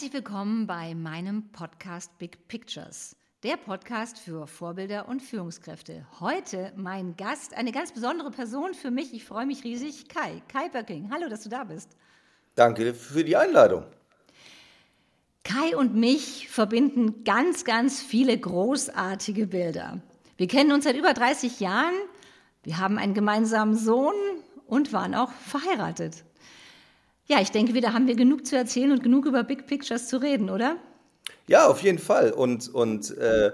Herzlich willkommen bei meinem Podcast Big Pictures, der Podcast für Vorbilder und Führungskräfte. Heute mein Gast, eine ganz besondere Person für mich. Ich freue mich riesig, Kai. Kai Böcking. Hallo, dass du da bist. Danke für die Einladung. Kai und mich verbinden ganz, ganz viele großartige Bilder. Wir kennen uns seit über 30 Jahren. Wir haben einen gemeinsamen Sohn und waren auch verheiratet. Ja, ich denke, wieder haben wir genug zu erzählen und genug über Big Pictures zu reden, oder? Ja, auf jeden Fall. Und, und äh,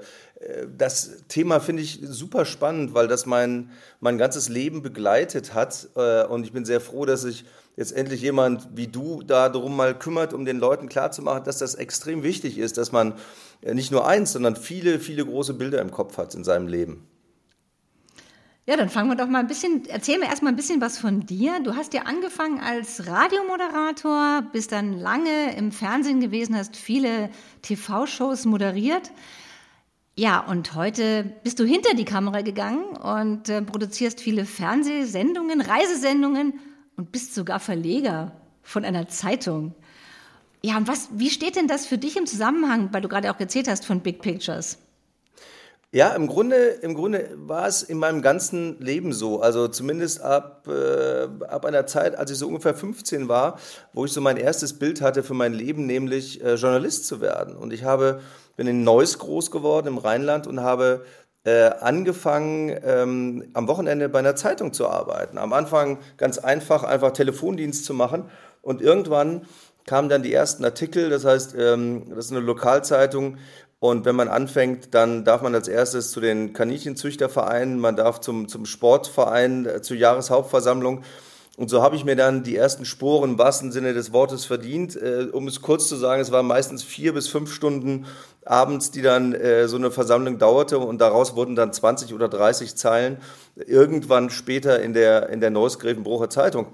das Thema finde ich super spannend, weil das mein, mein ganzes Leben begleitet hat. Äh, und ich bin sehr froh, dass sich jetzt endlich jemand wie du da darum mal kümmert, um den Leuten klarzumachen, dass das extrem wichtig ist, dass man äh, nicht nur eins, sondern viele, viele große Bilder im Kopf hat in seinem Leben. Ja, dann fangen wir doch mal ein bisschen, erzähl mir erstmal ein bisschen was von dir. Du hast ja angefangen als Radiomoderator, bist dann lange im Fernsehen gewesen, hast viele TV-Shows moderiert. Ja, und heute bist du hinter die Kamera gegangen und äh, produzierst viele Fernsehsendungen, Reisesendungen und bist sogar Verleger von einer Zeitung. Ja, und was, wie steht denn das für dich im Zusammenhang, weil du gerade auch erzählt hast von Big Pictures? Ja, im Grunde, im Grunde war es in meinem ganzen Leben so. Also zumindest ab, äh, ab einer Zeit, als ich so ungefähr 15 war, wo ich so mein erstes Bild hatte für mein Leben, nämlich äh, Journalist zu werden. Und ich habe, bin in Neuss groß geworden im Rheinland und habe äh, angefangen, ähm, am Wochenende bei einer Zeitung zu arbeiten. Am Anfang ganz einfach, einfach Telefondienst zu machen. Und irgendwann kamen dann die ersten Artikel, das heißt, ähm, das ist eine Lokalzeitung und wenn man anfängt, dann darf man als erstes zu den Kaninchenzüchtervereinen, man darf zum, zum Sportverein, äh, zur Jahreshauptversammlung. Und so habe ich mir dann die ersten Sporen im wahrsten Sinne des Wortes verdient. Äh, um es kurz zu sagen, es waren meistens vier bis fünf Stunden abends, die dann äh, so eine Versammlung dauerte und daraus wurden dann 20 oder 30 Zeilen irgendwann später in der, in der Neuss-Grevenbrucher Zeitung.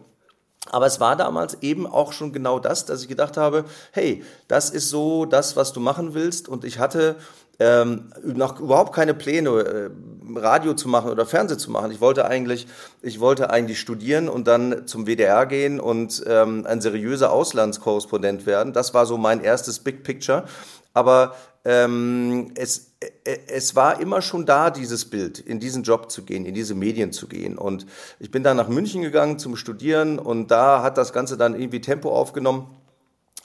Aber es war damals eben auch schon genau das, dass ich gedacht habe, hey, das ist so das, was du machen willst. Und ich hatte ähm, noch überhaupt keine Pläne, äh, Radio zu machen oder Fernsehen zu machen. Ich wollte eigentlich, ich wollte eigentlich studieren und dann zum WDR gehen und ähm, ein seriöser Auslandskorrespondent werden. Das war so mein erstes Big Picture. Aber ähm, es, äh, es war immer schon da, dieses Bild, in diesen Job zu gehen, in diese Medien zu gehen. Und ich bin dann nach München gegangen zum Studieren und da hat das Ganze dann irgendwie Tempo aufgenommen.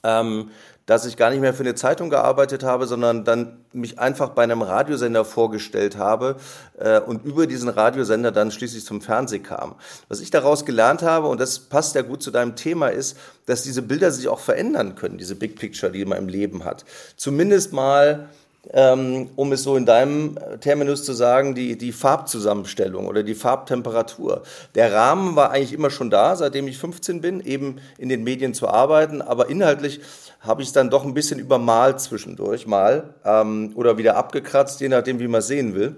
Ähm, dass ich gar nicht mehr für eine Zeitung gearbeitet habe, sondern dann mich einfach bei einem Radiosender vorgestellt habe äh, und über diesen Radiosender dann schließlich zum Fernsehen kam. Was ich daraus gelernt habe, und das passt ja gut zu deinem Thema, ist, dass diese Bilder sich auch verändern können, diese Big Picture, die man im Leben hat. Zumindest mal ähm, um es so in deinem Terminus zu sagen, die, die Farbzusammenstellung oder die Farbtemperatur. Der Rahmen war eigentlich immer schon da, seitdem ich 15 bin, eben in den Medien zu arbeiten, aber inhaltlich habe ich es dann doch ein bisschen übermalt zwischendurch mal ähm, oder wieder abgekratzt, je nachdem, wie man sehen will.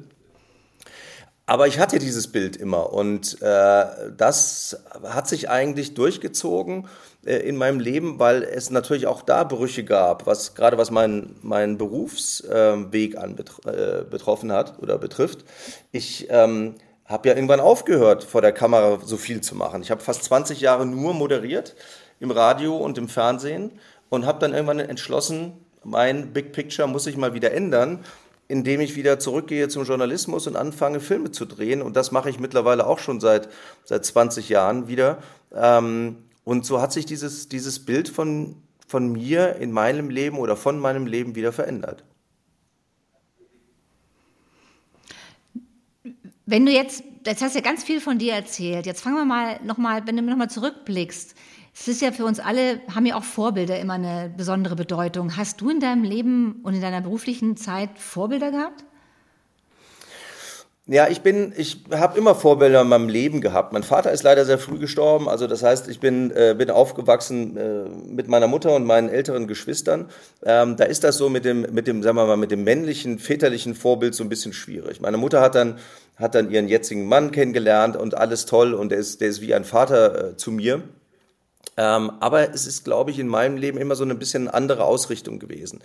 Aber ich hatte dieses Bild immer und äh, das hat sich eigentlich durchgezogen äh, in meinem Leben, weil es natürlich auch da Brüche gab, was gerade was meinen mein Berufsweg äh, betroffen hat oder betrifft. Ich ähm, habe ja irgendwann aufgehört, vor der Kamera so viel zu machen. Ich habe fast 20 Jahre nur moderiert im Radio und im Fernsehen und habe dann irgendwann entschlossen, mein Big Picture muss sich mal wieder ändern indem ich wieder zurückgehe zum Journalismus und anfange, Filme zu drehen. Und das mache ich mittlerweile auch schon seit, seit 20 Jahren wieder. Ähm, und so hat sich dieses, dieses Bild von, von mir in meinem Leben oder von meinem Leben wieder verändert. Wenn du jetzt, jetzt hast du ja ganz viel von dir erzählt. Jetzt fangen wir mal nochmal, wenn du nochmal zurückblickst. Es ist ja für uns alle, haben ja auch Vorbilder immer eine besondere Bedeutung. Hast du in deinem Leben und in deiner beruflichen Zeit Vorbilder gehabt? Ja, ich bin, ich habe immer Vorbilder in meinem Leben gehabt. Mein Vater ist leider sehr früh gestorben, also das heißt, ich bin, äh, bin aufgewachsen äh, mit meiner Mutter und meinen älteren Geschwistern. Ähm, da ist das so mit dem, mit dem, sagen wir mal, mit dem männlichen, väterlichen Vorbild so ein bisschen schwierig. Meine Mutter hat dann, hat dann ihren jetzigen Mann kennengelernt und alles toll und der ist, der ist wie ein Vater äh, zu mir. Ähm, aber es ist, glaube ich, in meinem Leben immer so ein bisschen andere Ausrichtung gewesen.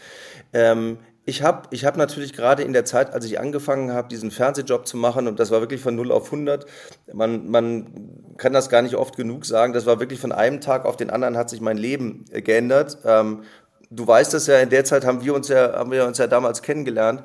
Ähm, ich habe ich hab natürlich gerade in der Zeit, als ich angefangen habe, diesen Fernsehjob zu machen, und das war wirklich von 0 auf 100, man, man kann das gar nicht oft genug sagen, das war wirklich von einem Tag auf den anderen hat sich mein Leben äh, geändert. Ähm, du weißt das ja, in der Zeit haben wir uns ja, haben wir uns ja damals kennengelernt.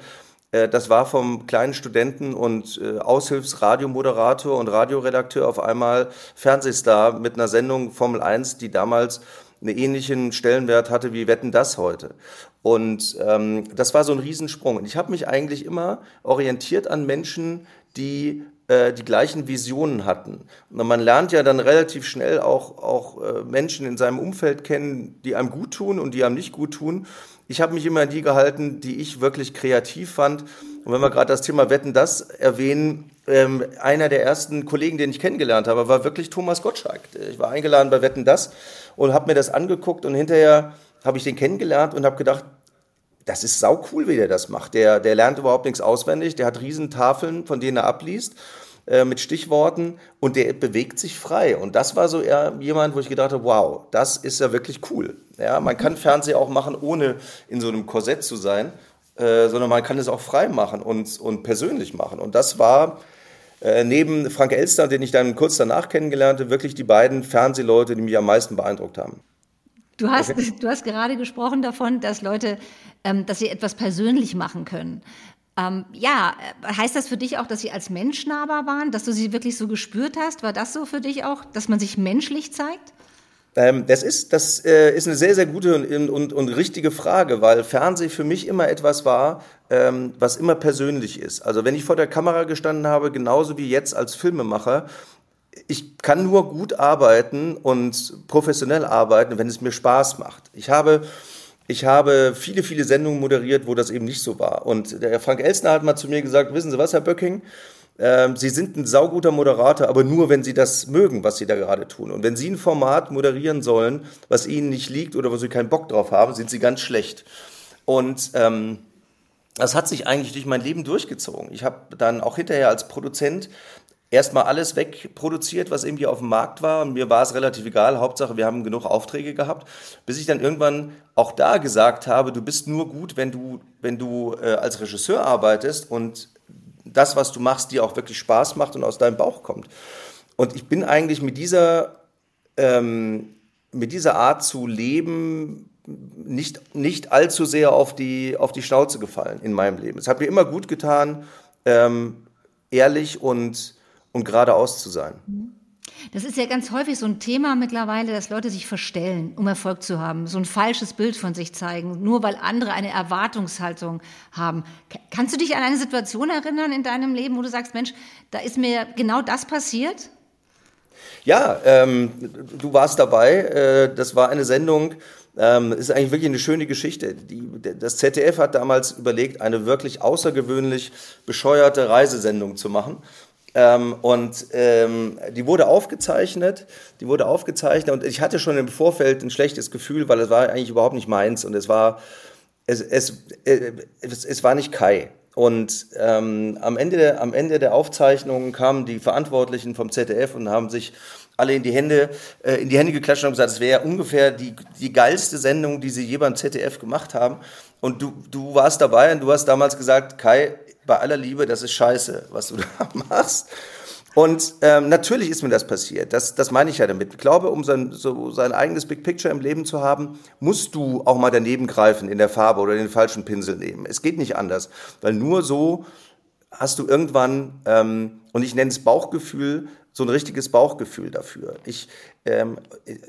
Äh, das war vom kleinen Studenten und äh, Aushilfsradiomoderator und Radioredakteur auf einmal Fernsehstar mit einer Sendung Formel 1, die damals einen ähnlichen Stellenwert hatte wie Wetten das heute. Und ähm, das war so ein Riesensprung. Und ich habe mich eigentlich immer orientiert an Menschen, die äh, die gleichen Visionen hatten. Und man lernt ja dann relativ schnell auch, auch äh, Menschen in seinem Umfeld kennen, die einem gut tun und die einem nicht gut tun. Ich habe mich immer an die gehalten, die ich wirklich kreativ fand. Und wenn wir gerade das Thema Wetten das erwähnen, ähm, einer der ersten Kollegen, den ich kennengelernt habe, war wirklich Thomas Gottschalk. Ich war eingeladen bei Wetten das und habe mir das angeguckt und hinterher habe ich den kennengelernt und habe gedacht, das ist sau cool, wie der das macht. Der, der lernt überhaupt nichts auswendig, der hat Riesentafeln, von denen er abliest äh, mit Stichworten und der bewegt sich frei. Und das war so eher jemand, wo ich gedacht habe, wow, das ist ja wirklich cool. Ja, man kann Fernsehen auch machen, ohne in so einem Korsett zu sein, äh, sondern man kann es auch frei machen und, und persönlich machen. Und das war äh, neben Frank Elster, den ich dann kurz danach kennengelernte, wirklich die beiden Fernsehleute, die mich am meisten beeindruckt haben. Du hast, okay. du hast gerade gesprochen davon, dass Leute, ähm, dass sie etwas persönlich machen können. Ähm, ja, heißt das für dich auch, dass sie als Mensch nahbar waren, dass du sie wirklich so gespürt hast? War das so für dich auch, dass man sich menschlich zeigt? Ähm, das ist, das äh, ist eine sehr, sehr gute und, und, und richtige Frage, weil Fernsehen für mich immer etwas war, ähm, was immer persönlich ist. Also wenn ich vor der Kamera gestanden habe, genauso wie jetzt als Filmemacher, ich kann nur gut arbeiten und professionell arbeiten, wenn es mir Spaß macht. Ich habe ich habe viele, viele Sendungen moderiert, wo das eben nicht so war. Und der Frank Elstner hat mal zu mir gesagt, wissen Sie was, Herr Böcking, äh, Sie sind ein sauguter Moderator, aber nur, wenn Sie das mögen, was Sie da gerade tun. Und wenn Sie ein Format moderieren sollen, was Ihnen nicht liegt oder wo Sie keinen Bock drauf haben, sind Sie ganz schlecht. Und ähm, das hat sich eigentlich durch mein Leben durchgezogen. Ich habe dann auch hinterher als Produzent erstmal alles wegproduziert, was irgendwie auf dem Markt war. Und mir war es relativ egal. Hauptsache, wir haben genug Aufträge gehabt. Bis ich dann irgendwann auch da gesagt habe, du bist nur gut, wenn du, wenn du äh, als Regisseur arbeitest und das, was du machst, dir auch wirklich Spaß macht und aus deinem Bauch kommt. Und ich bin eigentlich mit dieser, ähm, mit dieser Art zu leben nicht, nicht allzu sehr auf die, auf die Schnauze gefallen in meinem Leben. Es hat mir immer gut getan, ähm, ehrlich und und geradeaus zu sein. Das ist ja ganz häufig so ein Thema mittlerweile, dass Leute sich verstellen, um Erfolg zu haben, so ein falsches Bild von sich zeigen, nur weil andere eine Erwartungshaltung haben. Kannst du dich an eine Situation erinnern in deinem Leben, wo du sagst, Mensch, da ist mir genau das passiert? Ja, ähm, du warst dabei. Äh, das war eine Sendung, ähm, ist eigentlich wirklich eine schöne Geschichte. Die, das ZDF hat damals überlegt, eine wirklich außergewöhnlich bescheuerte Reisesendung zu machen. Ähm, und ähm, die wurde aufgezeichnet, die wurde aufgezeichnet und ich hatte schon im Vorfeld ein schlechtes Gefühl, weil es war eigentlich überhaupt nicht meins und es war, es, es, äh, es, es war nicht Kai. Und ähm, am, Ende der, am Ende der Aufzeichnung kamen die Verantwortlichen vom ZDF und haben sich alle in die Hände, äh, in die Hände geklatscht und gesagt, es wäre ungefähr die, die geilste Sendung, die sie je beim ZDF gemacht haben. Und du, du warst dabei und du hast damals gesagt, Kai, bei aller Liebe, das ist scheiße, was du da machst. Und ähm, natürlich ist mir das passiert. Das, das meine ich ja damit. Ich glaube, um sein, so sein eigenes Big Picture im Leben zu haben, musst du auch mal daneben greifen in der Farbe oder den falschen Pinsel nehmen. Es geht nicht anders, weil nur so hast du irgendwann, ähm, und ich nenne es Bauchgefühl, so ein richtiges Bauchgefühl dafür. Ich, ähm,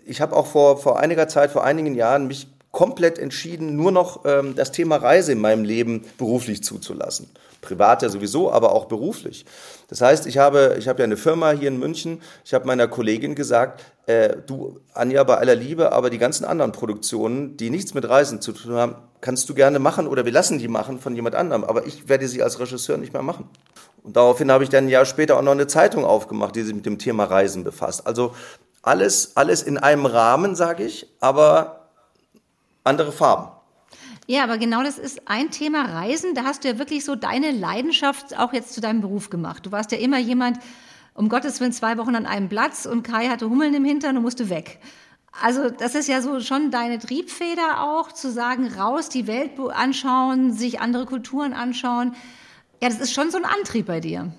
ich habe auch vor, vor einiger Zeit, vor einigen Jahren mich komplett entschieden, nur noch ähm, das Thema Reise in meinem Leben beruflich zuzulassen. Privat ja sowieso, aber auch beruflich. Das heißt, ich habe, ich habe ja eine Firma hier in München. Ich habe meiner Kollegin gesagt, äh, du, Anja, bei aller Liebe, aber die ganzen anderen Produktionen, die nichts mit Reisen zu tun haben, kannst du gerne machen oder wir lassen die machen von jemand anderem. Aber ich werde sie als Regisseur nicht mehr machen. Und daraufhin habe ich dann ein Jahr später auch noch eine Zeitung aufgemacht, die sich mit dem Thema Reisen befasst. Also alles, alles in einem Rahmen, sage ich, aber andere Farben. Ja, aber genau das ist ein Thema Reisen. Da hast du ja wirklich so deine Leidenschaft auch jetzt zu deinem Beruf gemacht. Du warst ja immer jemand, um Gottes Willen, zwei Wochen an einem Platz und Kai hatte Hummeln im Hintern und musste weg. Also das ist ja so schon deine Triebfeder auch, zu sagen, raus, die Welt anschauen, sich andere Kulturen anschauen. Ja, das ist schon so ein Antrieb bei dir.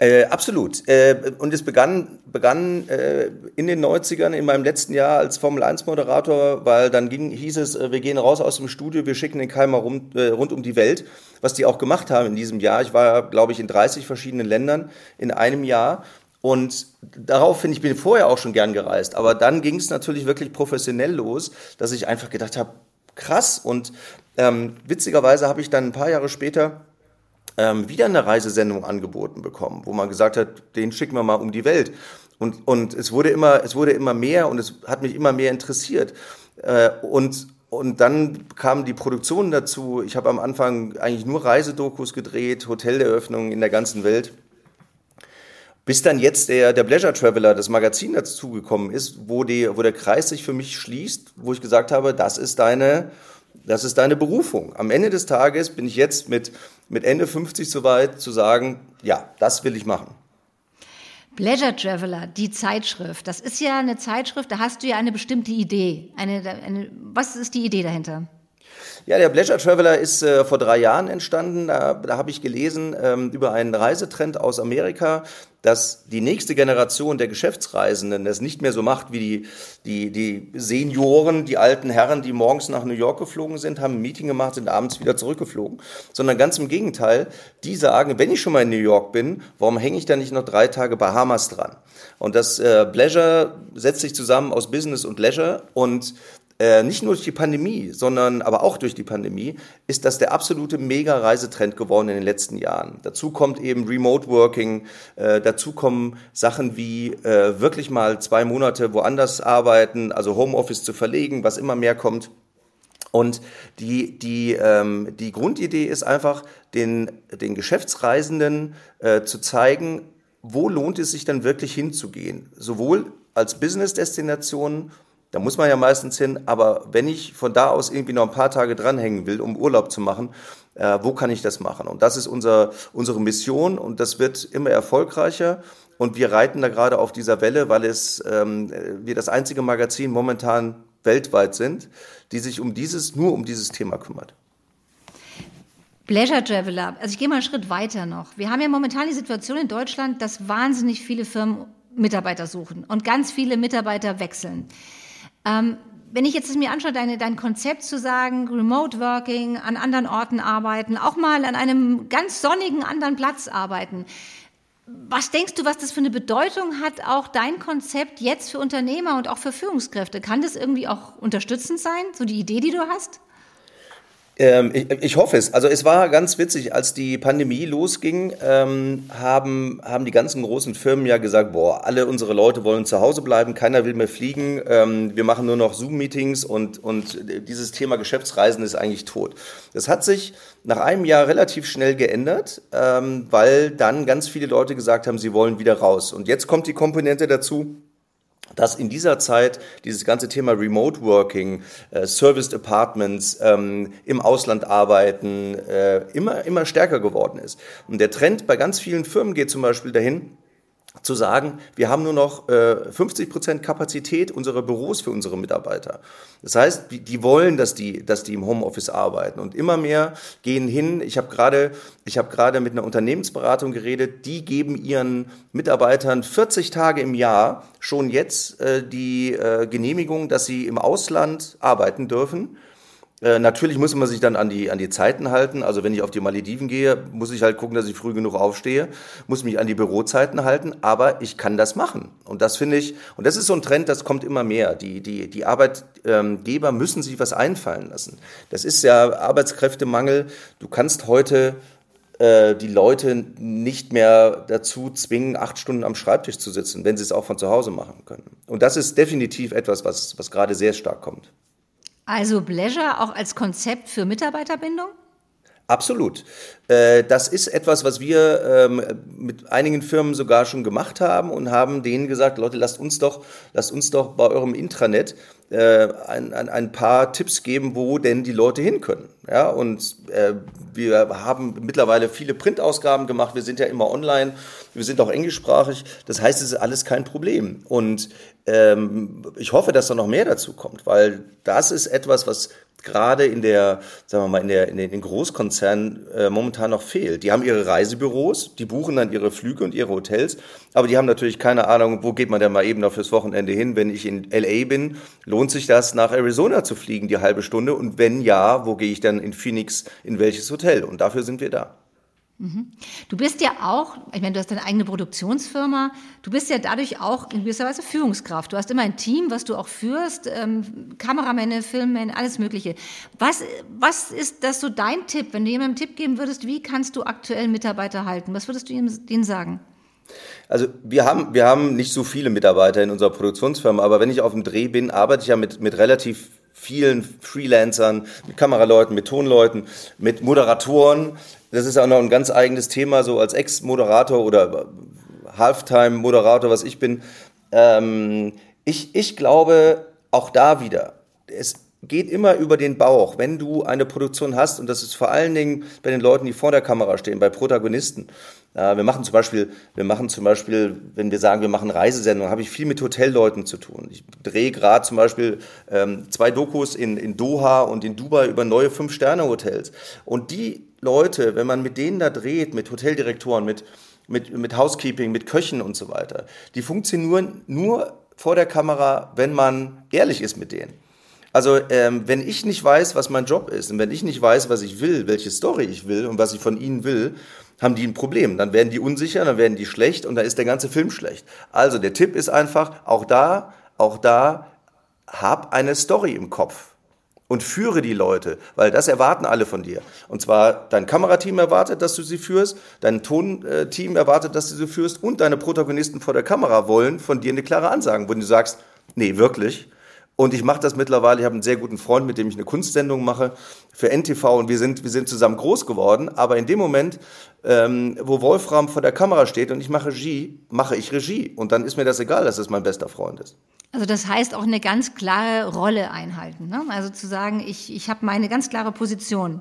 Äh, absolut. Äh, und es begann, begann äh, in den 90ern, in meinem letzten Jahr als Formel-1-Moderator, weil dann ging, hieß es, äh, wir gehen raus aus dem Studio, wir schicken den Keimer rum, äh, rund um die Welt, was die auch gemacht haben in diesem Jahr. Ich war, glaube ich, in 30 verschiedenen Ländern in einem Jahr. Und darauf finde ich, bin vorher auch schon gern gereist. Aber dann ging es natürlich wirklich professionell los, dass ich einfach gedacht habe, krass. Und ähm, witzigerweise habe ich dann ein paar Jahre später ähm, wieder eine Reisesendung angeboten bekommen, wo man gesagt hat, den schicken wir mal um die Welt. Und, und es wurde immer, es wurde immer mehr und es hat mich immer mehr interessiert. Äh, und und dann kamen die Produktionen dazu. Ich habe am Anfang eigentlich nur Reisedokus gedreht, Hoteleröffnungen in der ganzen Welt. Bis dann jetzt der, der Pleasure Traveler, das Magazin dazugekommen ist, wo, die, wo der Kreis sich für mich schließt, wo ich gesagt habe, das ist deine, das ist deine Berufung. Am Ende des Tages bin ich jetzt mit, mit Ende 50 so weit zu sagen, ja, das will ich machen. Pleasure Traveler, die Zeitschrift, das ist ja eine Zeitschrift, da hast du ja eine bestimmte Idee. Eine, eine, was ist die Idee dahinter? Ja, der Pleasure Traveler ist äh, vor drei Jahren entstanden. Da, da habe ich gelesen ähm, über einen Reisetrend aus Amerika, dass die nächste Generation der Geschäftsreisenden das nicht mehr so macht wie die, die, die Senioren, die alten Herren, die morgens nach New York geflogen sind, haben ein Meeting gemacht, sind abends wieder zurückgeflogen, sondern ganz im Gegenteil, die sagen, wenn ich schon mal in New York bin, warum hänge ich da nicht noch drei Tage Bahamas dran? Und das äh, Pleasure setzt sich zusammen aus Business und Leisure und äh, nicht nur durch die Pandemie, sondern aber auch durch die Pandemie, ist das der absolute Mega-Reisetrend geworden in den letzten Jahren. Dazu kommt eben Remote Working, äh, dazu kommen Sachen wie äh, wirklich mal zwei Monate woanders arbeiten, also Homeoffice zu verlegen, was immer mehr kommt. Und die, die, ähm, die Grundidee ist einfach, den, den Geschäftsreisenden äh, zu zeigen, wo lohnt es sich dann wirklich hinzugehen. Sowohl als Business-Destination da muss man ja meistens hin, aber wenn ich von da aus irgendwie noch ein paar Tage dranhängen will, um Urlaub zu machen, äh, wo kann ich das machen? Und das ist unser, unsere Mission und das wird immer erfolgreicher. Und wir reiten da gerade auf dieser Welle, weil es ähm, wir das einzige Magazin momentan weltweit sind, die sich um dieses, nur um dieses Thema kümmert. Pleasure Traveler. Also ich gehe mal einen Schritt weiter noch. Wir haben ja momentan die Situation in Deutschland, dass wahnsinnig viele Firmen Mitarbeiter suchen und ganz viele Mitarbeiter wechseln. Ähm, wenn ich jetzt mir anschaue, deine, dein Konzept zu sagen, Remote Working, an anderen Orten arbeiten, auch mal an einem ganz sonnigen anderen Platz arbeiten. Was denkst du, was das für eine Bedeutung hat, auch dein Konzept jetzt für Unternehmer und auch für Führungskräfte? Kann das irgendwie auch unterstützend sein, so die Idee, die du hast? Ähm, ich, ich, hoffe es. Also es war ganz witzig, als die Pandemie losging, ähm, haben, haben die ganzen großen Firmen ja gesagt, boah, alle unsere Leute wollen zu Hause bleiben, keiner will mehr fliegen, ähm, wir machen nur noch Zoom-Meetings und, und dieses Thema Geschäftsreisen ist eigentlich tot. Das hat sich nach einem Jahr relativ schnell geändert, ähm, weil dann ganz viele Leute gesagt haben, sie wollen wieder raus. Und jetzt kommt die Komponente dazu, dass in dieser Zeit dieses ganze Thema Remote Working, äh, Serviced Apartments, ähm, im Ausland arbeiten, äh, immer, immer stärker geworden ist. Und der Trend bei ganz vielen Firmen geht zum Beispiel dahin, zu sagen, wir haben nur noch äh, 50 Prozent Kapazität unserer Büros für unsere Mitarbeiter. Das heißt, die, die, wollen, dass die, dass die im Homeoffice arbeiten und immer mehr gehen hin. Ich habe gerade, ich habe gerade mit einer Unternehmensberatung geredet. Die geben ihren Mitarbeitern 40 Tage im Jahr schon jetzt äh, die äh, Genehmigung, dass sie im Ausland arbeiten dürfen äh, natürlich muss man sich dann an die, an die Zeiten halten. Also wenn ich auf die Malediven gehe, muss ich halt gucken, dass ich früh genug aufstehe, muss mich an die Bürozeiten halten, aber ich kann das machen. Und das finde ich, und das ist so ein Trend, das kommt immer mehr. Die, die, die Arbeitgeber müssen sich was einfallen lassen. Das ist ja Arbeitskräftemangel. Du kannst heute äh, die Leute nicht mehr dazu zwingen, acht Stunden am Schreibtisch zu sitzen, wenn sie es auch von zu Hause machen können. Und das ist definitiv etwas, was, was gerade sehr stark kommt. Also Pleasure auch als Konzept für Mitarbeiterbindung? Absolut. Äh, das ist etwas, was wir ähm, mit einigen Firmen sogar schon gemacht haben und haben denen gesagt, Leute, lasst uns doch, lasst uns doch bei eurem Intranet äh, ein, ein, ein paar Tipps geben, wo denn die Leute hin können. Ja, und äh, wir haben mittlerweile viele Printausgaben gemacht. Wir sind ja immer online. Wir sind auch englischsprachig. Das heißt, es ist alles kein Problem. Und ähm, ich hoffe, dass da noch mehr dazu kommt, weil das ist etwas, was gerade in der, sagen wir mal, in, der, in den Großkonzernen äh, momentan noch fehlt. Die haben ihre Reisebüros, die buchen dann ihre Flüge und ihre Hotels, aber die haben natürlich keine Ahnung, wo geht man denn mal eben noch fürs Wochenende hin. Wenn ich in LA bin, lohnt sich das, nach Arizona zu fliegen, die halbe Stunde? Und wenn ja, wo gehe ich dann in Phoenix, in welches Hotel? Und dafür sind wir da. Du bist ja auch, ich meine, du hast deine eigene Produktionsfirma, du bist ja dadurch auch in gewisser Weise Führungskraft. Du hast immer ein Team, was du auch führst, ähm, Kameramänner, Filmmänner, alles Mögliche. Was, was ist das so dein Tipp, wenn du jemandem einen Tipp geben würdest, wie kannst du aktuell Mitarbeiter halten? Was würdest du ihnen sagen? Also wir haben, wir haben nicht so viele Mitarbeiter in unserer Produktionsfirma, aber wenn ich auf dem Dreh bin, arbeite ich ja mit, mit relativ vielen Freelancern, mit Kameraleuten, mit Tonleuten, mit Moderatoren. Das ist auch noch ein ganz eigenes Thema, so als Ex-Moderator oder Halftime-Moderator, was ich bin. Ähm, ich, ich glaube, auch da wieder, es geht immer über den Bauch. Wenn du eine Produktion hast, und das ist vor allen Dingen bei den Leuten, die vor der Kamera stehen, bei Protagonisten, wir machen zum Beispiel, wir machen zum Beispiel, wenn wir sagen, wir machen Reisesendungen, habe ich viel mit Hotelleuten zu tun. Ich drehe gerade zum Beispiel ähm, zwei Dokus in, in Doha und in Dubai über neue Fünf-Sterne-Hotels. Und die Leute, wenn man mit denen da dreht, mit Hoteldirektoren, mit, mit, mit Housekeeping, mit Köchen und so weiter, die funktionieren nur vor der Kamera, wenn man ehrlich ist mit denen. Also ähm, wenn ich nicht weiß, was mein Job ist und wenn ich nicht weiß, was ich will, welche Story ich will und was ich von ihnen will, haben die ein Problem. Dann werden die unsicher, dann werden die schlecht und dann ist der ganze Film schlecht. Also der Tipp ist einfach, auch da, auch da, hab eine Story im Kopf und führe die Leute, weil das erwarten alle von dir. Und zwar dein Kamerateam erwartet, dass du sie führst, dein Tonteam erwartet, dass du sie führst und deine Protagonisten vor der Kamera wollen von dir eine klare Ansage, wo du sagst, nee, wirklich, und ich mache das mittlerweile, ich habe einen sehr guten Freund, mit dem ich eine Kunstsendung mache für NTV und wir sind, wir sind zusammen groß geworden. Aber in dem Moment, ähm, wo Wolfram vor der Kamera steht und ich mache Regie, mache ich Regie. Und dann ist mir das egal, dass es mein bester Freund ist. Also das heißt auch eine ganz klare Rolle einhalten. Ne? Also zu sagen, ich, ich habe meine ganz klare Position.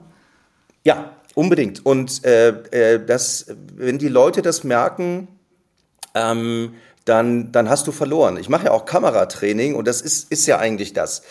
Ja, unbedingt. Und äh, äh, das, wenn die Leute das merken, ähm, dann, dann hast du verloren. Ich mache ja auch Kameratraining und das ist, ist ja eigentlich das.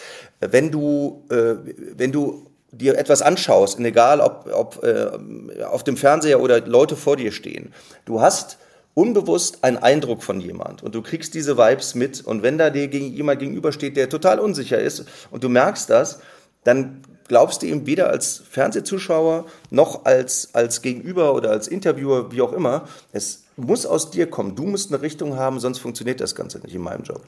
Wenn du, äh, wenn du dir etwas anschaust, egal ob, ob äh, auf dem Fernseher oder Leute vor dir stehen, du hast unbewusst einen Eindruck von jemand und du kriegst diese Vibes mit und wenn da dir gegen, jemand gegenübersteht, der total unsicher ist und du merkst das, dann glaubst du ihm weder als Fernsehzuschauer noch als, als Gegenüber oder als Interviewer, wie auch immer. Es muss aus dir kommen. Du musst eine Richtung haben, sonst funktioniert das Ganze nicht in meinem Job.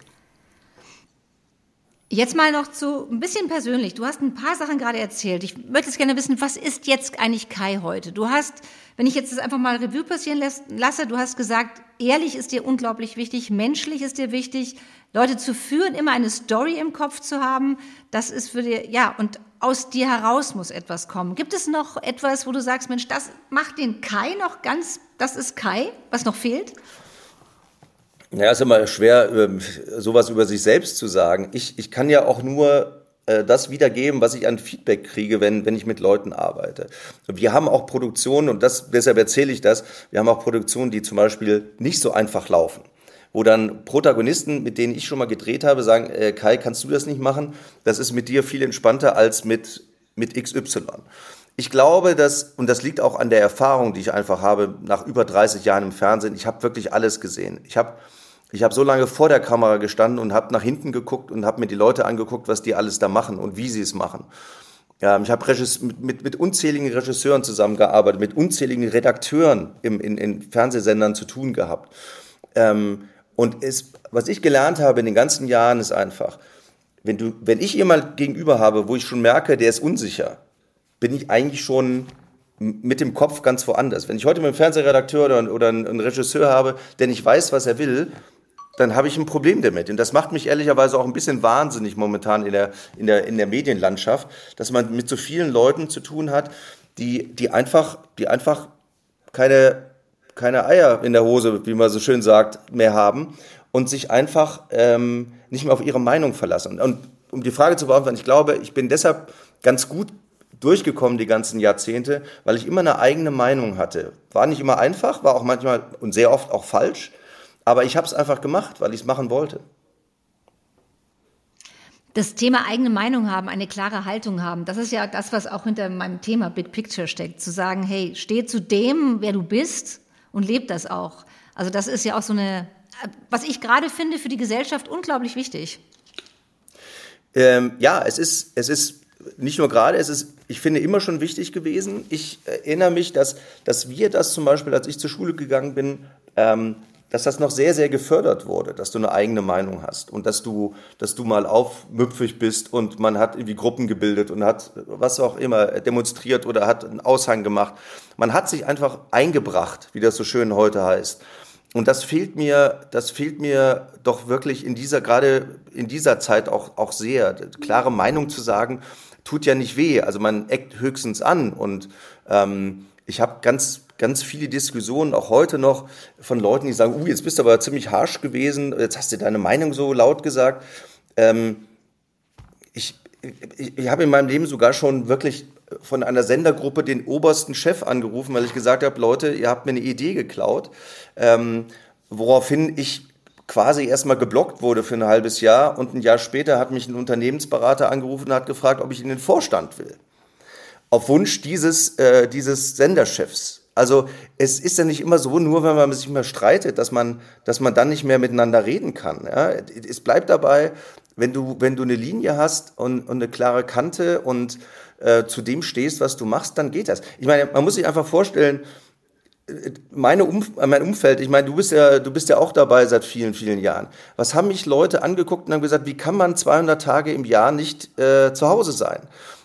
Jetzt mal noch zu ein bisschen persönlich. Du hast ein paar Sachen gerade erzählt. Ich möchte jetzt gerne wissen, was ist jetzt eigentlich Kai heute? Du hast, wenn ich jetzt das einfach mal Revue passieren lasse, du hast gesagt, ehrlich ist dir unglaublich wichtig, menschlich ist dir wichtig, Leute zu führen, immer eine Story im Kopf zu haben. Das ist für dir, ja, und aus dir heraus muss etwas kommen. Gibt es noch etwas, wo du sagst, Mensch, das macht den Kai noch ganz, das ist Kai, was noch fehlt? Ja, ist immer schwer, ähm, sowas über sich selbst zu sagen. Ich, ich kann ja auch nur äh, das wiedergeben, was ich an Feedback kriege, wenn, wenn ich mit Leuten arbeite. Wir haben auch Produktionen, und das, deshalb erzähle ich das, wir haben auch Produktionen, die zum Beispiel nicht so einfach laufen. Wo dann Protagonisten, mit denen ich schon mal gedreht habe, sagen, äh, Kai, kannst du das nicht machen? Das ist mit dir viel entspannter als mit, mit XY. Ich glaube, dass, und das liegt auch an der Erfahrung, die ich einfach habe, nach über 30 Jahren im Fernsehen, ich habe wirklich alles gesehen. Ich habe ich habe so lange vor der Kamera gestanden und habe nach hinten geguckt und habe mir die Leute angeguckt, was die alles da machen und wie sie es machen. Ja, ich habe mit, mit, mit unzähligen Regisseuren zusammengearbeitet, mit unzähligen Redakteuren im, in, in Fernsehsendern zu tun gehabt. Ähm, und es, was ich gelernt habe in den ganzen Jahren ist einfach, wenn, du, wenn ich jemand gegenüber habe, wo ich schon merke, der ist unsicher, bin ich eigentlich schon mit dem Kopf ganz woanders. Wenn ich heute mit einem Fernsehredakteur oder, oder einen Regisseur habe, der nicht weiß, was er will, dann habe ich ein Problem damit. Und das macht mich ehrlicherweise auch ein bisschen wahnsinnig momentan in der, in der, in der Medienlandschaft, dass man mit so vielen Leuten zu tun hat, die, die einfach, die einfach keine, keine Eier in der Hose, wie man so schön sagt, mehr haben und sich einfach ähm, nicht mehr auf ihre Meinung verlassen. Und um die Frage zu beantworten, ich glaube, ich bin deshalb ganz gut durchgekommen die ganzen Jahrzehnte, weil ich immer eine eigene Meinung hatte. War nicht immer einfach, war auch manchmal und sehr oft auch falsch, aber ich habe es einfach gemacht, weil ich es machen wollte. Das Thema eigene Meinung haben, eine klare Haltung haben, das ist ja das, was auch hinter meinem Thema Big Picture steckt. Zu sagen, hey, steh zu dem, wer du bist und leb das auch. Also das ist ja auch so eine, was ich gerade finde, für die Gesellschaft unglaublich wichtig. Ähm, ja, es ist, es ist nicht nur gerade, es ist, ich finde, immer schon wichtig gewesen. Ich erinnere mich, dass, dass wir das zum Beispiel, als ich zur Schule gegangen bin, ähm, dass das noch sehr, sehr gefördert wurde, dass du eine eigene Meinung hast und dass du, dass du mal aufmüpfig bist und man hat irgendwie Gruppen gebildet und hat was auch immer demonstriert oder hat einen Aushang gemacht. Man hat sich einfach eingebracht, wie das so schön heute heißt. Und das fehlt mir, das fehlt mir doch wirklich in dieser, gerade in dieser Zeit auch, auch sehr. Klare Meinung zu sagen, tut ja nicht weh. Also man eckt höchstens an und ähm, ich habe ganz, ganz viele Diskussionen, auch heute noch, von Leuten, die sagen, uh, jetzt bist du aber ziemlich harsch gewesen, jetzt hast du deine Meinung so laut gesagt. Ähm, ich, ich, ich habe in meinem Leben sogar schon wirklich von einer Sendergruppe den obersten Chef angerufen, weil ich gesagt habe, Leute, ihr habt mir eine Idee geklaut, ähm, woraufhin ich quasi erstmal geblockt wurde für ein halbes Jahr und ein Jahr später hat mich ein Unternehmensberater angerufen und hat gefragt, ob ich in den Vorstand will auf Wunsch dieses, äh, dieses Senderchefs. Also es ist ja nicht immer so, nur wenn man sich mal streitet, dass man, dass man dann nicht mehr miteinander reden kann. Ja? Es bleibt dabei, wenn du, wenn du eine Linie hast und, und eine klare Kante und äh, zu dem stehst, was du machst, dann geht das. Ich meine, man muss sich einfach vorstellen, meine Umf mein Umfeld, ich meine, du bist ja, du bist ja auch dabei seit vielen, vielen Jahren. Was haben mich Leute angeguckt und haben gesagt, wie kann man 200 Tage im Jahr nicht äh, zu Hause sein?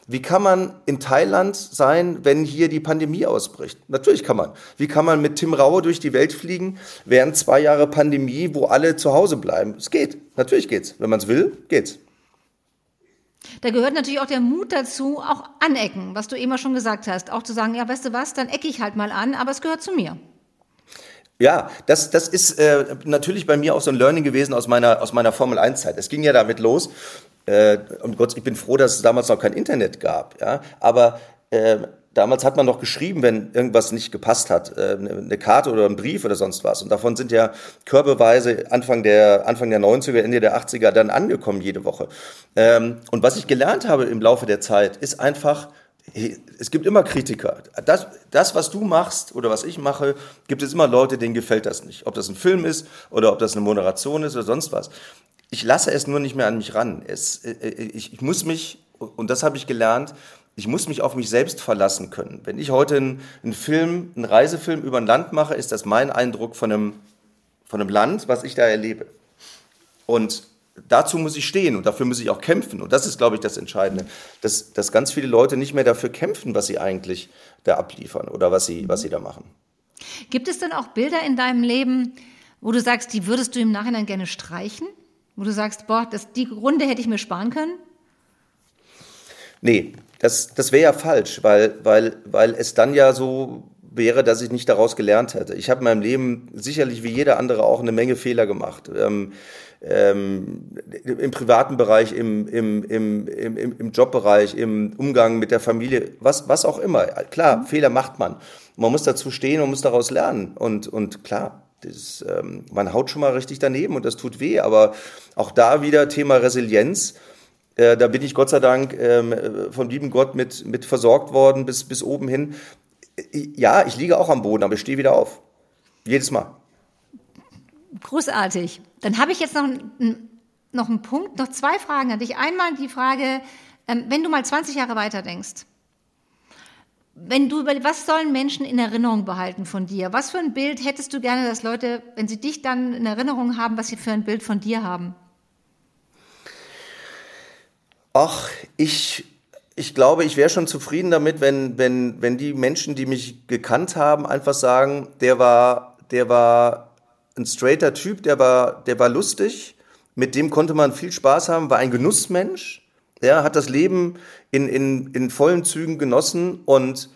Wie kann man in Thailand sein, wenn hier die Pandemie ausbricht? Natürlich kann man. Wie kann man mit Tim Raue durch die Welt fliegen, während zwei Jahre Pandemie, wo alle zu Hause bleiben? Es geht. Natürlich geht's. Wenn man es will, geht's. Da gehört natürlich auch der Mut dazu, auch anecken, was du immer schon gesagt hast. Auch zu sagen, ja, weißt du was, dann ecke ich halt mal an, aber es gehört zu mir. Ja, das, das ist äh, natürlich bei mir auch so ein Learning gewesen aus meiner, aus meiner Formel 1-Zeit. Es ging ja damit los. Äh, und Gott, ich bin froh, dass es damals noch kein Internet gab. Ja? Aber äh, damals hat man noch geschrieben, wenn irgendwas nicht gepasst hat, äh, eine Karte oder ein Brief oder sonst was. Und davon sind ja körbeweise Anfang der, Anfang der 90er, Ende der 80er dann angekommen jede Woche. Ähm, und was ich gelernt habe im Laufe der Zeit, ist einfach, es gibt immer Kritiker. Das, das, was du machst oder was ich mache, gibt es immer Leute, denen gefällt das nicht. Ob das ein Film ist oder ob das eine Moderation ist oder sonst was. Ich lasse es nur nicht mehr an mich ran. Es, äh, äh, ich, ich muss mich, und das habe ich gelernt, ich muss mich auf mich selbst verlassen können. Wenn ich heute einen, einen, Film, einen Reisefilm über ein Land mache, ist das mein Eindruck von einem, von einem Land, was ich da erlebe. Und dazu muss ich stehen und dafür muss ich auch kämpfen. Und das ist, glaube ich, das Entscheidende, dass, dass ganz viele Leute nicht mehr dafür kämpfen, was sie eigentlich da abliefern oder was sie, was sie da machen. Gibt es denn auch Bilder in deinem Leben, wo du sagst, die würdest du im Nachhinein gerne streichen? Wo du sagst, boah, das, die Runde hätte ich mir sparen können? Nee, das, das wäre ja falsch, weil, weil, weil es dann ja so wäre, dass ich nicht daraus gelernt hätte. Ich habe in meinem Leben sicherlich wie jeder andere auch eine Menge Fehler gemacht. Ähm, ähm, im privaten Bereich, im, im, im, im, im Jobbereich, im Umgang mit der Familie, was, was auch immer. Klar, mhm. Fehler macht man. Man muss dazu stehen, man muss daraus lernen. Und, und klar, das, ähm, man haut schon mal richtig daneben und das tut weh. Aber auch da wieder Thema Resilienz. Äh, da bin ich Gott sei Dank ähm, vom lieben Gott mit, mit versorgt worden bis, bis oben hin. Ja, ich liege auch am Boden, aber ich stehe wieder auf. Jedes Mal. Großartig. Dann habe ich jetzt noch, noch einen Punkt, noch zwei Fragen an dich. Einmal die Frage, ähm, wenn du mal 20 Jahre weiter denkst, wenn du über, was sollen Menschen in Erinnerung behalten von dir? Was für ein Bild hättest du gerne, dass Leute, wenn sie dich dann in Erinnerung haben, was sie für ein Bild von dir haben? Ach, ich, ich glaube, ich wäre schon zufrieden damit, wenn, wenn, wenn die Menschen, die mich gekannt haben, einfach sagen, der war, der war ein straighter Typ, der war, der war lustig, mit dem konnte man viel Spaß haben, war ein Genussmensch, ja, hat das Leben in, in, in vollen Zügen genossen und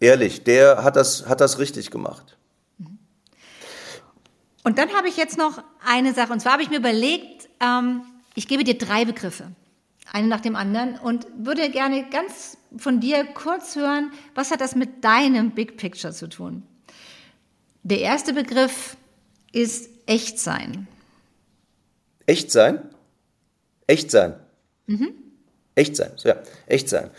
ehrlich, der hat das, hat das richtig gemacht. Und dann habe ich jetzt noch eine Sache, und zwar habe ich mir überlegt, ähm, ich gebe dir drei Begriffe. eine nach dem anderen und würde gerne ganz von dir kurz hören, was hat das mit deinem Big Picture zu tun? Der erste Begriff ist Echtsein. Echtsein? Echtsein. Mhm. Echtsein, ja, Echtsein.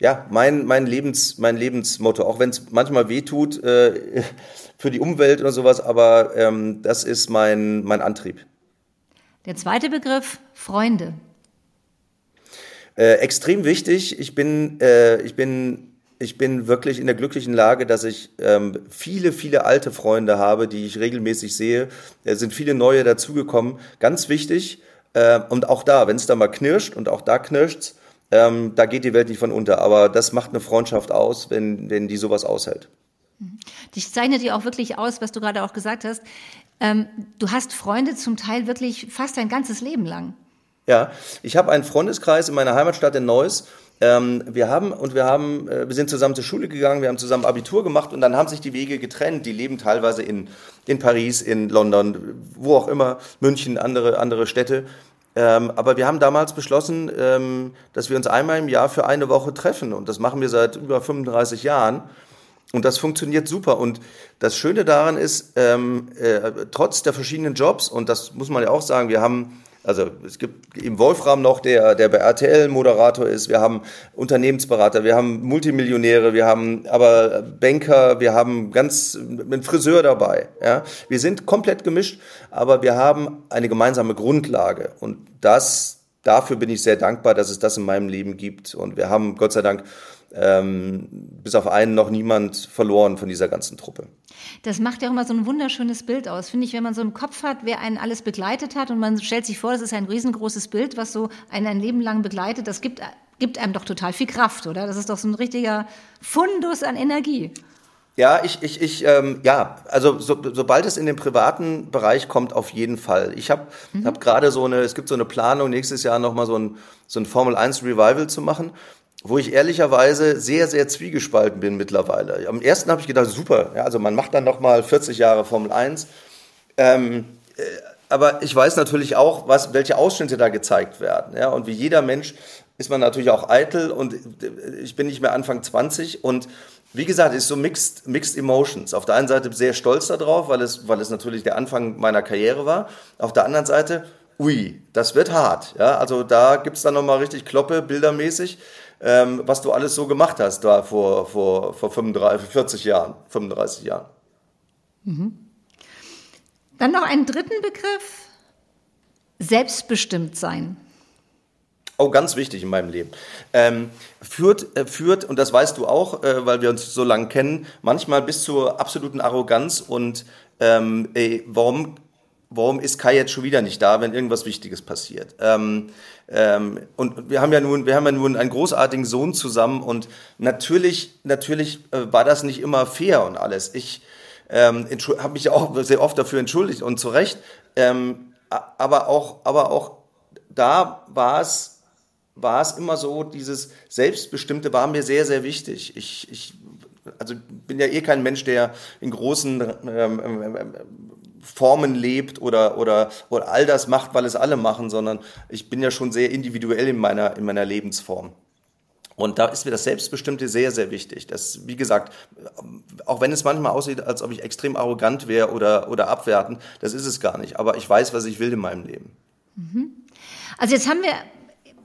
Ja, mein, mein, Lebens, mein Lebensmotto, auch wenn es manchmal wehtut äh, für die Umwelt oder sowas, aber ähm, das ist mein, mein Antrieb. Der zweite Begriff, Freunde. Äh, extrem wichtig. Ich bin, äh, ich bin, ich bin wirklich in der glücklichen Lage, dass ich ähm, viele, viele alte Freunde habe, die ich regelmäßig sehe. Es sind viele neue dazugekommen. Ganz wichtig. Äh, und auch da, wenn es da mal knirscht und auch da knirscht, ähm, da geht die Welt nicht von unter. Aber das macht eine Freundschaft aus, wenn, wenn die sowas aushält. Mhm. Dich zeichnet ja auch wirklich aus, was du gerade auch gesagt hast. Ähm, du hast Freunde zum Teil wirklich fast dein ganzes Leben lang. Ja, ich habe einen Freundeskreis in meiner Heimatstadt in Neuss. Ähm, wir haben und wir haben, äh, wir sind zusammen zur Schule gegangen, wir haben zusammen Abitur gemacht und dann haben sich die Wege getrennt. Die leben teilweise in, in Paris, in London, wo auch immer, München, andere, andere Städte. Ähm, aber wir haben damals beschlossen, ähm, dass wir uns einmal im Jahr für eine Woche treffen und das machen wir seit über 35 Jahren. Und das funktioniert super. Und das Schöne daran ist, ähm, äh, trotz der verschiedenen Jobs, und das muss man ja auch sagen, wir haben also es gibt eben Wolfram noch, der, der bei RTL Moderator ist. Wir haben Unternehmensberater, wir haben Multimillionäre, wir haben aber Banker, wir haben ganz einen Friseur dabei. Ja? Wir sind komplett gemischt, aber wir haben eine gemeinsame Grundlage. Und das, dafür bin ich sehr dankbar, dass es das in meinem Leben gibt. Und wir haben Gott sei Dank ähm, bis auf einen noch niemand verloren von dieser ganzen Truppe. Das macht ja auch immer so ein wunderschönes Bild aus, finde ich, wenn man so im Kopf hat, wer einen alles begleitet hat und man stellt sich vor, das ist ein riesengroßes Bild, was so einen ein Leben lang begleitet, das gibt, gibt einem doch total viel Kraft, oder? Das ist doch so ein richtiger Fundus an Energie. Ja, ich, ich, ich ähm, ja, also so, sobald es in den privaten Bereich kommt, auf jeden Fall. Ich habe mhm. hab gerade so eine, es gibt so eine Planung, nächstes Jahr nochmal so ein, so ein Formel 1 Revival zu machen wo ich ehrlicherweise sehr, sehr zwiegespalten bin mittlerweile. Am ersten habe ich gedacht, super, ja, also man macht dann nochmal 40 Jahre Formel 1. Ähm, äh, aber ich weiß natürlich auch, was, welche Ausschnitte da gezeigt werden. Ja, und wie jeder Mensch ist man natürlich auch eitel und ich bin nicht mehr Anfang 20 und wie gesagt, ist so mixed, mixed emotions. Auf der einen Seite sehr stolz darauf, weil es, weil es natürlich der Anfang meiner Karriere war. Auf der anderen Seite, ui, das wird hart. Ja, also da gibt's dann nochmal richtig Kloppe, bildermäßig ähm, was du alles so gemacht hast da vor, vor, vor 35, 40 Jahren, 35 Jahren. Mhm. Dann noch einen dritten Begriff, selbstbestimmt sein. Oh, ganz wichtig in meinem Leben. Ähm, führt, äh, führt, und das weißt du auch, äh, weil wir uns so lange kennen, manchmal bis zur absoluten Arroganz und ähm, ey, warum warum ist Kai jetzt schon wieder nicht da, wenn irgendwas Wichtiges passiert? Ähm, ähm, und wir haben ja nun, wir haben ja nun einen großartigen Sohn zusammen und natürlich, natürlich äh, war das nicht immer fair und alles. Ich ähm, habe mich auch sehr oft dafür entschuldigt und zu Recht. Ähm, aber auch, aber auch da war es war es immer so, dieses Selbstbestimmte war mir sehr, sehr wichtig. Ich, ich also bin ja eh kein Mensch, der in großen ähm, ähm, ähm Formen lebt oder, oder, oder all das macht, weil es alle machen, sondern ich bin ja schon sehr individuell in meiner, in meiner Lebensform. Und da ist mir das Selbstbestimmte sehr, sehr wichtig. Das, wie gesagt, auch wenn es manchmal aussieht, als ob ich extrem arrogant wäre oder, oder abwertend, das ist es gar nicht. Aber ich weiß, was ich will in meinem Leben. Mhm. Also jetzt haben wir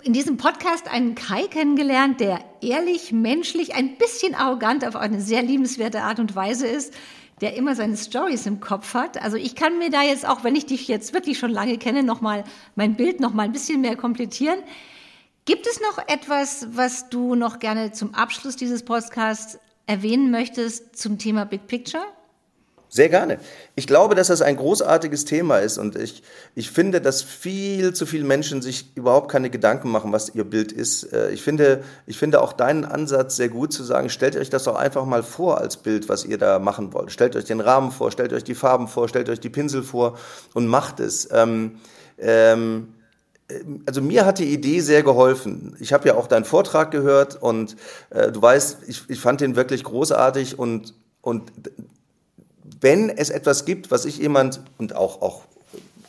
in diesem Podcast einen Kai kennengelernt, der ehrlich, menschlich, ein bisschen arrogant auf eine sehr liebenswerte Art und Weise ist der immer seine Stories im Kopf hat. Also ich kann mir da jetzt, auch wenn ich dich jetzt wirklich schon lange kenne, noch mal mein Bild noch mal ein bisschen mehr komplettieren. Gibt es noch etwas, was du noch gerne zum Abschluss dieses Podcasts erwähnen möchtest zum Thema Big Picture? Sehr gerne. Ich glaube, dass das ein großartiges Thema ist und ich, ich finde, dass viel zu viele Menschen sich überhaupt keine Gedanken machen, was ihr Bild ist. Äh, ich finde, ich finde auch deinen Ansatz sehr gut zu sagen, stellt euch das doch einfach mal vor als Bild, was ihr da machen wollt. Stellt euch den Rahmen vor, stellt euch die Farben vor, stellt euch die Pinsel vor und macht es. Ähm, ähm, also mir hat die Idee sehr geholfen. Ich habe ja auch deinen Vortrag gehört und äh, du weißt, ich, ich fand den wirklich großartig und, und wenn es etwas gibt, was ich jemand und auch, auch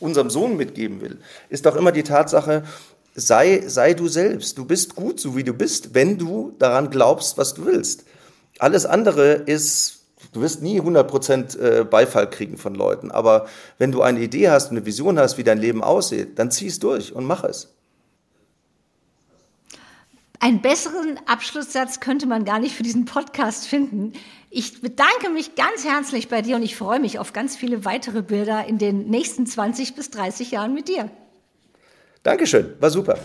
unserem Sohn mitgeben will, ist doch immer die Tatsache, sei, sei du selbst. Du bist gut, so wie du bist, wenn du daran glaubst, was du willst. Alles andere ist, du wirst nie 100% äh, Beifall kriegen von Leuten. Aber wenn du eine Idee hast, eine Vision hast, wie dein Leben aussieht, dann zieh es durch und mach es. Einen besseren Abschlusssatz könnte man gar nicht für diesen Podcast finden. Ich bedanke mich ganz herzlich bei dir und ich freue mich auf ganz viele weitere Bilder in den nächsten 20 bis 30 Jahren mit dir. Dankeschön, war super.